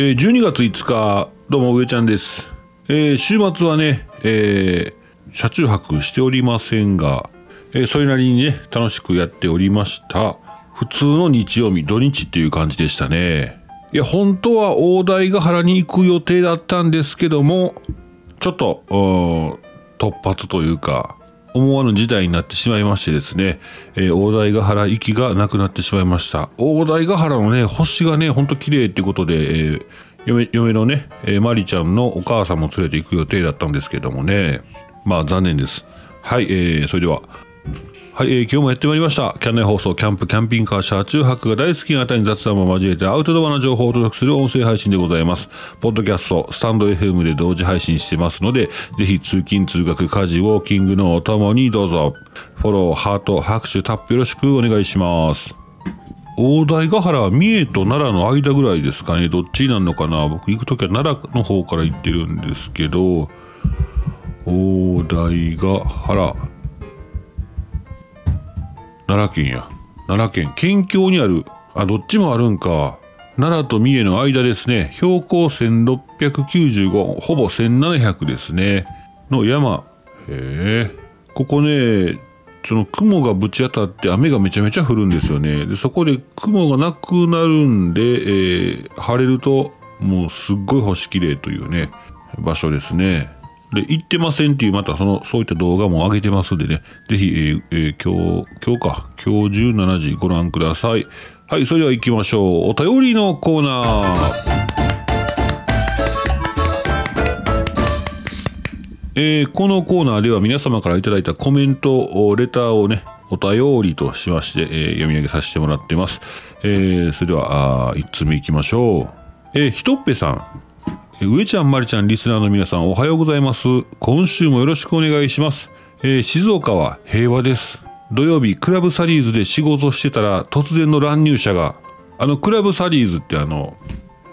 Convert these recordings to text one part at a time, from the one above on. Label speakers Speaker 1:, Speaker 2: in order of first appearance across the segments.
Speaker 1: えー、12月5日、どうも上ちゃんです。えー週末はね、えー車中泊しておりませんが、えーそれなりにね、楽しくやっておりました。普通の日曜日、土日っていう感じでしたね。いや、本当は大台ヶ原に行く予定だったんですけども、ちょっと、突発というか、思わぬ事態になってしまいましてですね、えー大台ヶ原行きがなくなってしまいました。大台ヶ原のね、星がね、ほんと綺麗ってことで、えー嫁嫁のね、えーマリちゃんのお母さんも連れて行く予定だったんですけどもね、まあ残念です。はい、えーそれでは、はい、えー今日もやってまいりました。キャン内放送、キャンプ、キャンピングカー、車中泊が大好きな方に雑談も交えてアウトドアな情報をお届けする音声配信でございます。ポッドキャスト、スタンド FM で同時配信してますので、ぜひ通勤、通学、家事、ウォーキングのお供にどうぞ。フォロー、ハート、拍手、タップよろしくお願いします。大台ヶ原は三重と奈良の間ぐらいですかね。どっちなのかな僕行くときは奈良の方から行ってるんですけど、大台ヶ原。奈良県や。奈良県県境にある。あどっちもあるんか。奈良と三重の間ですね。標高1695ほぼ1700ですね。の山。へえ。ここねその雲がぶち当たって雨がめちゃめちゃ降るんですよね。でそこで雲がなくなるんで、えー晴れるともうすっごい星綺麗というね場所ですね。で、行ってませんっていう、またその、そういった動画も上げてますんでね、ぜひ、えーえ今日、今日か、今日17時ご覧ください。はい、それでは行きましょう。お便りのコーナー。えーこのコーナーでは皆様からいいたコメント、おレターをね、お便りとしまして、えー読み上げさせてもらってます。えーそれでは、あ1つ目行きましょう。えーひとっぺさん。え上ちゃんまりちゃんリスナーの皆さんおはようございます。今週もよろしくお願いします、えー静岡は平和です。土曜日クラブサリーズで仕事してたら突然の乱入者があのクラブサリーズってあの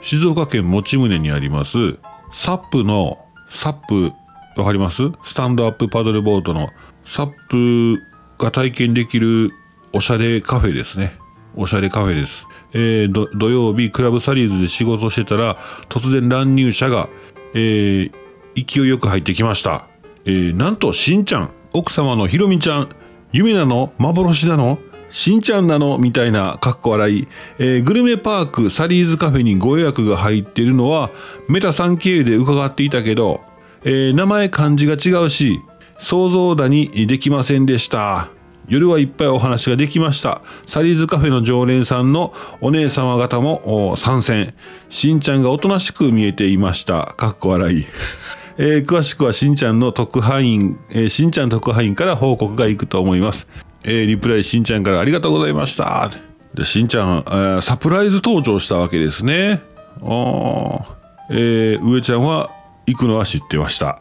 Speaker 1: 静岡県用宗にありますサップのサップわかります？スタンドアップパドルボートのサップが体験できるおしゃれカフェですね。おしゃれカフェです。えー土曜日クラブサリーズで仕事してたら突然乱入者が、えー勢いよく入ってきました、えーなんとしんちゃん奥様のひろみちゃん夢なの幻なのしんちゃんなのみたいなかっこ笑い、えーグルメパークサリーズカフェにご予約が入ってるのはメタさん経由で伺っていたけど、えー名前漢字が違うし想像だにできませんでした。夜はいっぱいお話ができました。サリーズカフェの常連さんのお姉様方も参戦。しんちゃんがおとなしく見えていました。かっこ笑い。えー詳しくはしんちゃんの特派員、えーしんちゃん特派員から報告がいくと思います、えーリプライしんちゃんからありがとうございました。でしんちゃん、えーサプライズ登場したわけですね。あー。えー上ちゃんは行くのは知ってました。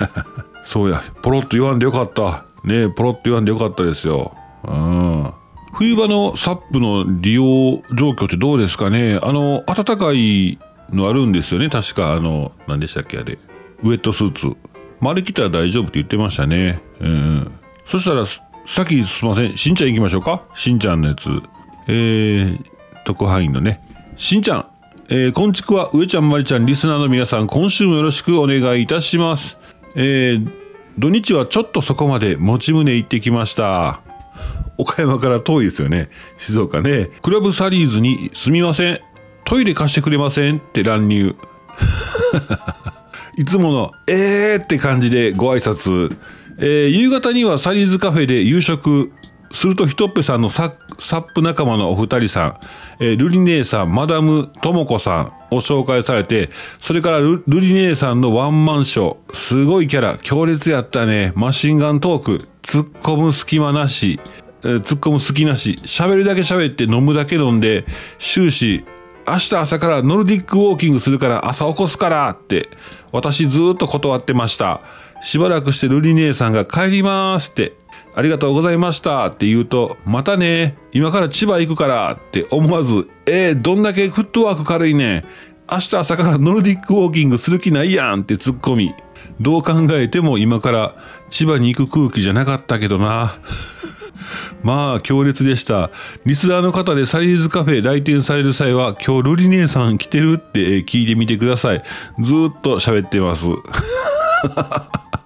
Speaker 1: そうや。ポロッと言わんでよかった。ねポロッと言わんでよかったですよ。うん。冬場のサップの利用状況ってどうですかね。あの暖かいのあるんですよね。確かあの何でしたっけあれ。ウェットスーツ。まああれ着たら大丈夫って言ってましたね。うん。そしたらさっきすいません。しんちゃん行きましょうか。しんちゃんのやつ。えー、特派員のね。しんちゃん。えー、こんちくわ上ちゃんまりちゃんリスナーの皆さん今週もよろしくお願いいたします。えー、土日はちょっとそこまで持ち胸行ってきました。岡山から遠いですよね。静岡ね。クラブサリーズにすみません。トイレ貸してくれませんって乱入。いつもの「えー」って感じでご挨拶、えー夕方にはサリーズカフェで夕食するとひとっぺさんのサップ仲間のお二人さん、えールリ姉さんマダムともこさん。を紹介されてそれからルリ姉さんのワンマンショーすごいキャラ強烈やったね。マシンガントーク突っ込む隙間なしえー突っ込む隙なし喋るだけ喋って飲むだけ飲んで終始明日朝からノルディックウォーキングするから朝起こすからって私ずっと断ってました。しばらくしてルリ姉さんが帰りますってありがとうございましたって言うとまたね今から千葉行くからって思わずえー、どんだけフットワーク軽いね明日朝からノルディックウォーキングする気ないやんって突っ込みどう考えても今から千葉に行く空気じゃなかったけどな。まあ強烈でした。リスナーの方でサリーズカフェ来店される際は今日ルリ姉さん来てるって聞いてみてください。ずっと喋ってます。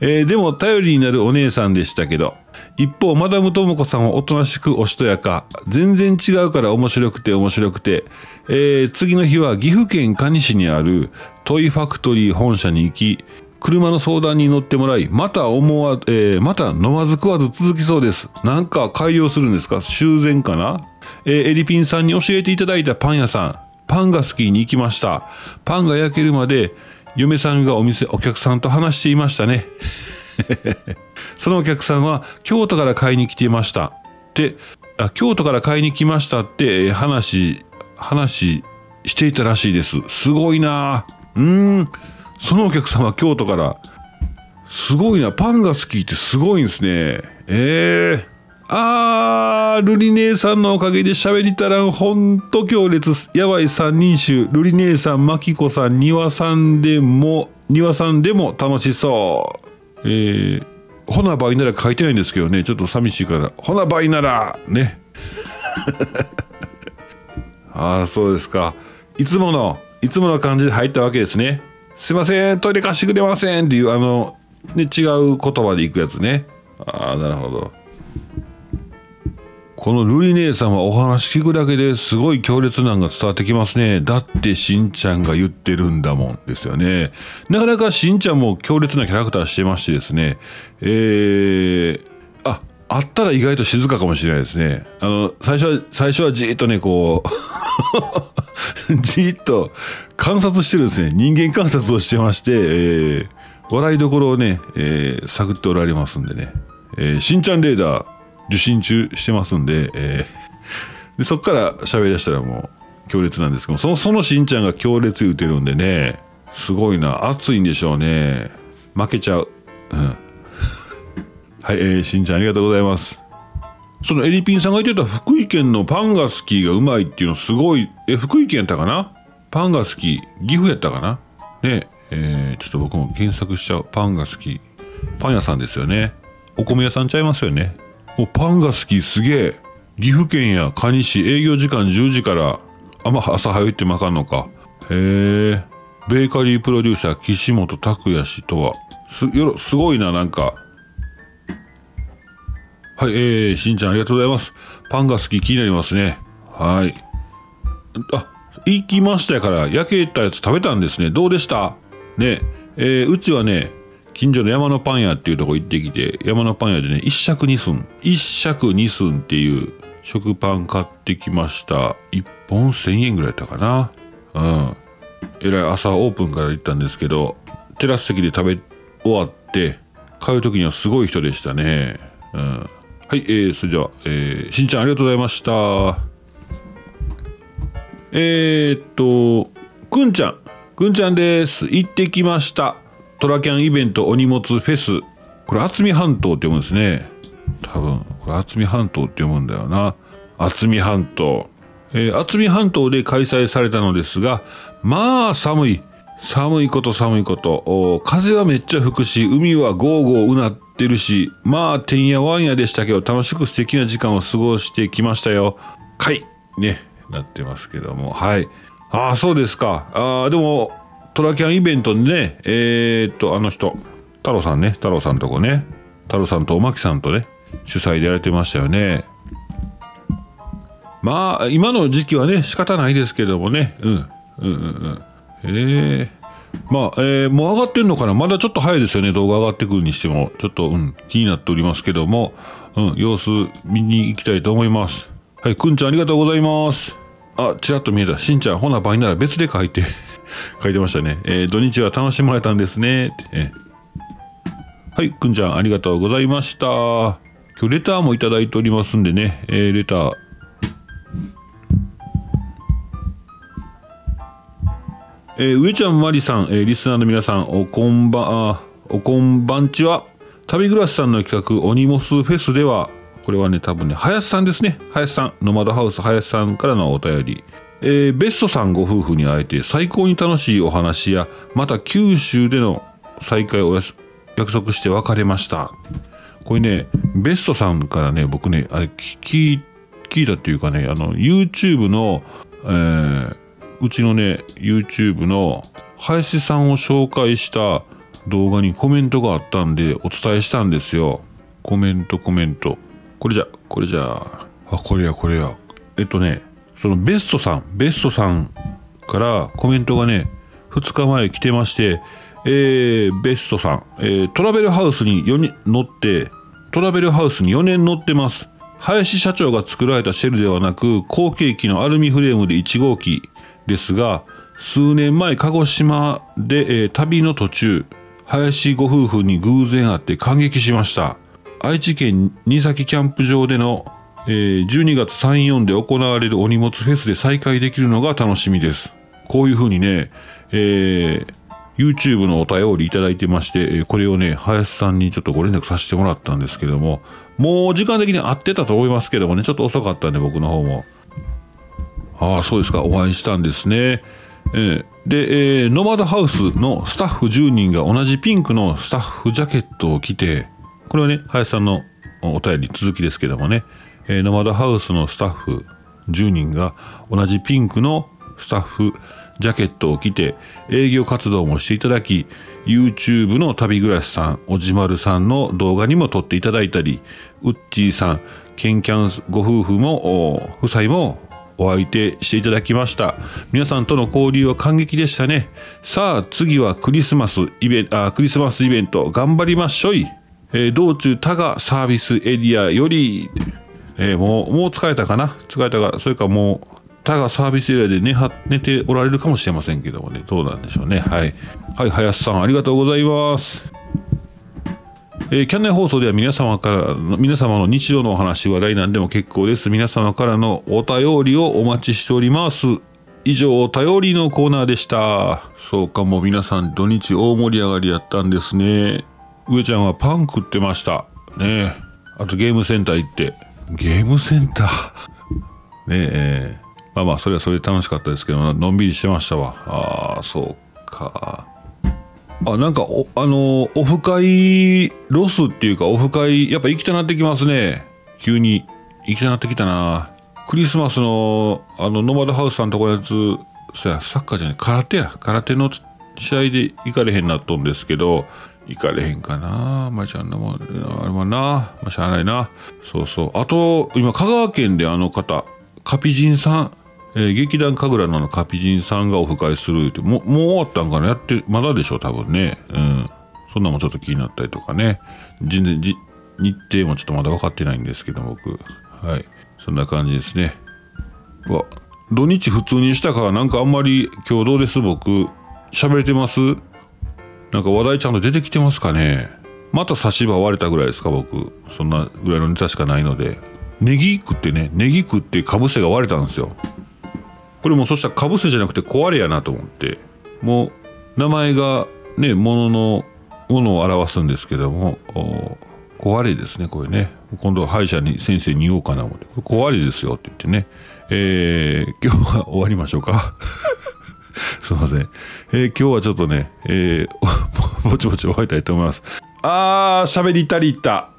Speaker 1: えー、でも頼りになるお姉さんでしたけど一方マダム智子さんはおとなしくおしとやか。全然違うから面白くて面白くて、えー、次の日は岐阜県可児市にあるトイファクトリー本社に行き車の相談に乗ってもらいまた思わ、えー、また飲まず食わず続きそうです。なんか改良するんですか？修繕かな、えー、エリピンさんに教えていただいたパン屋さん。パンが好きに行きました。パンが焼けるまで嫁さんがお店お客さんと話していましたね。そのお客さんは京都から買いに来ていました。であ京都から買いに来ましたって話話していたらしいです。すごいな。うん。そのお客さんは京都から。すごいな。パンが好きってすごいんですね。ええー、あールリ姉さんのおかげで喋りたらんほんと強烈やばい三人衆。ルリ姉さんマキコさん庭さんでも庭さんでも楽しそう。えー、ほな倍なら書いてないんですけどねちょっと寂しいからほな倍ならね。ああそうですか。いつものいつもの感じで入ったわけですね。すいませんトイレ貸してくれませんっていうあの、ね、違う言葉でいくやつね。ああなるほど。このルリ姉さんはお話聞くだけですごい強烈なんが伝わってきますね。だってしんちゃんが言ってるんだもんですよね。なかなかしんちゃんも強烈なキャラクターしてましてですね。えー、あ、あったら意外と静かかもしれないですね。あの、最初は、最初はじーっとね、こう じーっと観察してるんですね。人間観察をしてまして、えー、笑いどころをね、えー、探っておられますんでね。えー、しんちゃんレーダー、受信中してますんで,、えー、でそっから喋りだしたらもう強烈なんですけどそのそのしんちゃんが強烈言うてるんでねすごいな。熱いんでしょうね。負けちゃう、うん、はい、えー、しんちゃんありがとうございます。そのエリピンさんが言ってた福井県のパンが好きがうまいっていうのすごいえ福井県やったかな？パンが好き岐阜やったかな？ね。えー、ちょっと僕も検索しちゃう。パンが好き。パン屋さんですよね。お米屋さんちゃいますよね。おパンが好きすげえ。岐阜県や蟹市営業時間10時からあんま朝早いってまかんのか。へえ。ベーカリープロデューサー岸本拓也氏とは。すよすごいななんか。はいえー、しんちゃんありがとうございます。パンが好き気になりますね。はい。あ行きましたから焼けたやつ食べたんですね。どうでした？ね。えー、うちはね近所の山のパン屋っていうとこ行ってきて山のパン屋でね一尺二寸一尺二寸っていう食パン買ってきました。1本1000円ぐらいやったかな。うん。えらい朝オープンから行ったんですけどテラス席で食べ終わって買う時にはすごい人でしたね。うん。はい、えー、それでは、えー、しんちゃんありがとうございました。えー、っとくんちゃん。くんちゃんです。行ってきました。トラキャンイベントお荷物フェス。これ渥美半島って読むんですね。多分これ渥美半島って読むんだよな。渥美半島、えー、渥美半島で開催されたのですがまあ寒い。寒いこと寒いこと。風はめっちゃ吹くし海はゴーゴーうなってるしまあてんやわんやでしたけど楽しく素敵な時間を過ごしてきましたよ。はい。ねなってますけども。はい。ああそうですか。ああでもトラキャンイベントにね、えー、っと、あの人、太郎さんね、太郎さんとこね、太郎さんとおまきさんとね、主催でやられてましたよね。まあ、今の時期はね、仕方ないですけどもね、うん、うんうんうんえー、まあ、えー、もう上がってんのかな？まだちょっと早いですよね、動画上がってくるにしても、ちょっと、うん、気になっておりますけども、うん、様子見に行きたいと思います。はい、くんちゃんありがとうございます。あ、ちらっと見えた。しんちゃん、ほな倍なら別で書いて 書いてましたね。えー、土日は楽しまれたんですね。えー、はい、くんちゃんありがとうございました。今日レターもいただいておりますんでね、えー、レター。えー、上ちゃんまりさん、えー、リスナーの皆さん、おこんばん、あ、おこんばんちは。旅暮らしさんの企画、オニモスフェスでは、これはね、多分ね、林さんですね。林さん、ノマドハウス林さんからのお便り。えー、ベストさんご夫婦に会えて最高に楽しいお話やまた九州での再会を約束して別れましたこれね、ベストさんからね、僕ね、あれ聞聞いたっていうかね、あの、YouTube の、えー、うちのね、YouTube の林さんを紹介した動画にコメントがあったんで、お伝えしたんですよ。コメント、コメント。これじゃ、これじゃ、あ、これや、これや。えっとね、そのベストさん、ベストさんからコメントがね、2日前来てまして、えー、ベストさん、えー、トラベルハウスに4人乗って、トラベルハウスに4年乗ってます。林社長が作られたシェルではなく、後継機のアルミフレームで1号機ですが、数年前、鹿児島で、えー、旅の途中、林ご夫婦に偶然会って感激しました。愛知県新崎キャンプ場での、えー、12月3、4で行われるお荷物フェスで再会できるのが楽しみです。こういうふうにね、えー、YouTube のお便りいただいてまして、これをね、林さんにちょっとご連絡させてもらったんですけども、もう時間的に合ってたと思いますけどもね、ちょっと遅かったんで、僕の方も。ああ、そうですか、お会いしたんですね。えー、で、えー、ノマドハウスのスタッフ10人が同じピンクのスタッフジャケットを着て、これはね、林さんのお便り続きですけどもね、えー、ノマドハウスのスタッフ10人が同じピンクのスタッフジャケットを着て営業活動もしていただき YouTube の旅暮らしさんおじまるさんの動画にも撮っていただいたりウッチーさんケンキャンご夫婦も夫妻もお相手していただきました。皆さんとの交流は感激でしたね。さあ次はクリスマスイベあクリスマスイベント頑張りましょい、えー、道中他がサービスエリアよりえー、もう、もう疲れたかな？疲れたか、それかもう、他がサービスエリアで寝は寝ておられるかもしれませんけどもね、どうなんでしょうね。はい。はい、林さん、ありがとうございます。えー、キャンネル放送では皆様からの、皆様の日常のお話、話題なんでも結構です。皆様からのお便りをお待ちしております。以上、お便りのコーナーでした。そうか、もう皆さん土日大盛り上がりやったんですね。上ちゃんはパン食ってました。ねあとゲームセンター行って。ゲームセンター？ねえ。まあまあそれはそれで楽しかったですけどのんびりしてましたわ。ああそうか。あなんかおあのオフ会ロスっていうかオフ会やっぱ行きたなってきますね。急に。行きたなってきたな。クリスマスのあのノマドハウスさんとこのやつそやサッカーじゃない空手や。空手の試合で行かれへんなっとんですけど行かれへんかな？まあちゃんのもあれもな。まあしゃあないな。そうそう。あと今香川県であの方カピジンさん？えー、劇団神楽のカピジンさんがオフ会するってももう終わったんかな？やってまだでしょ？多分ね。うん。そんなもちょっと気になったりとかね。全然日程もちょっとまだ分かってないんですけど僕。はい。そんな感じですね。わ。土日普通にしたか？らなんかあんまり今日どうです？僕。喋れてます？なんか話題ちゃんと出てきてますかね。また差し歯割れたぐらいですか僕。そんなぐらいのネタしかないので。ネギ食ってねネギ食ってかぶせが割れたんですよ。これもそしたらかぶせじゃなくて壊れやなと思って。もう名前がねもののものを表すんですけども。壊れですねこれね。今度は歯医者に先生に言おうかな思って。これ壊れですよって言ってね。えー、今日は終わりましょうか。すいません、えー、今日はちょっとね、えー、ぼちぼち終わりたいと思います。あー喋り足りた。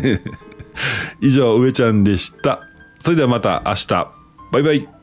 Speaker 1: 以上上ちゃんでした。それではまた明日。バイバイ。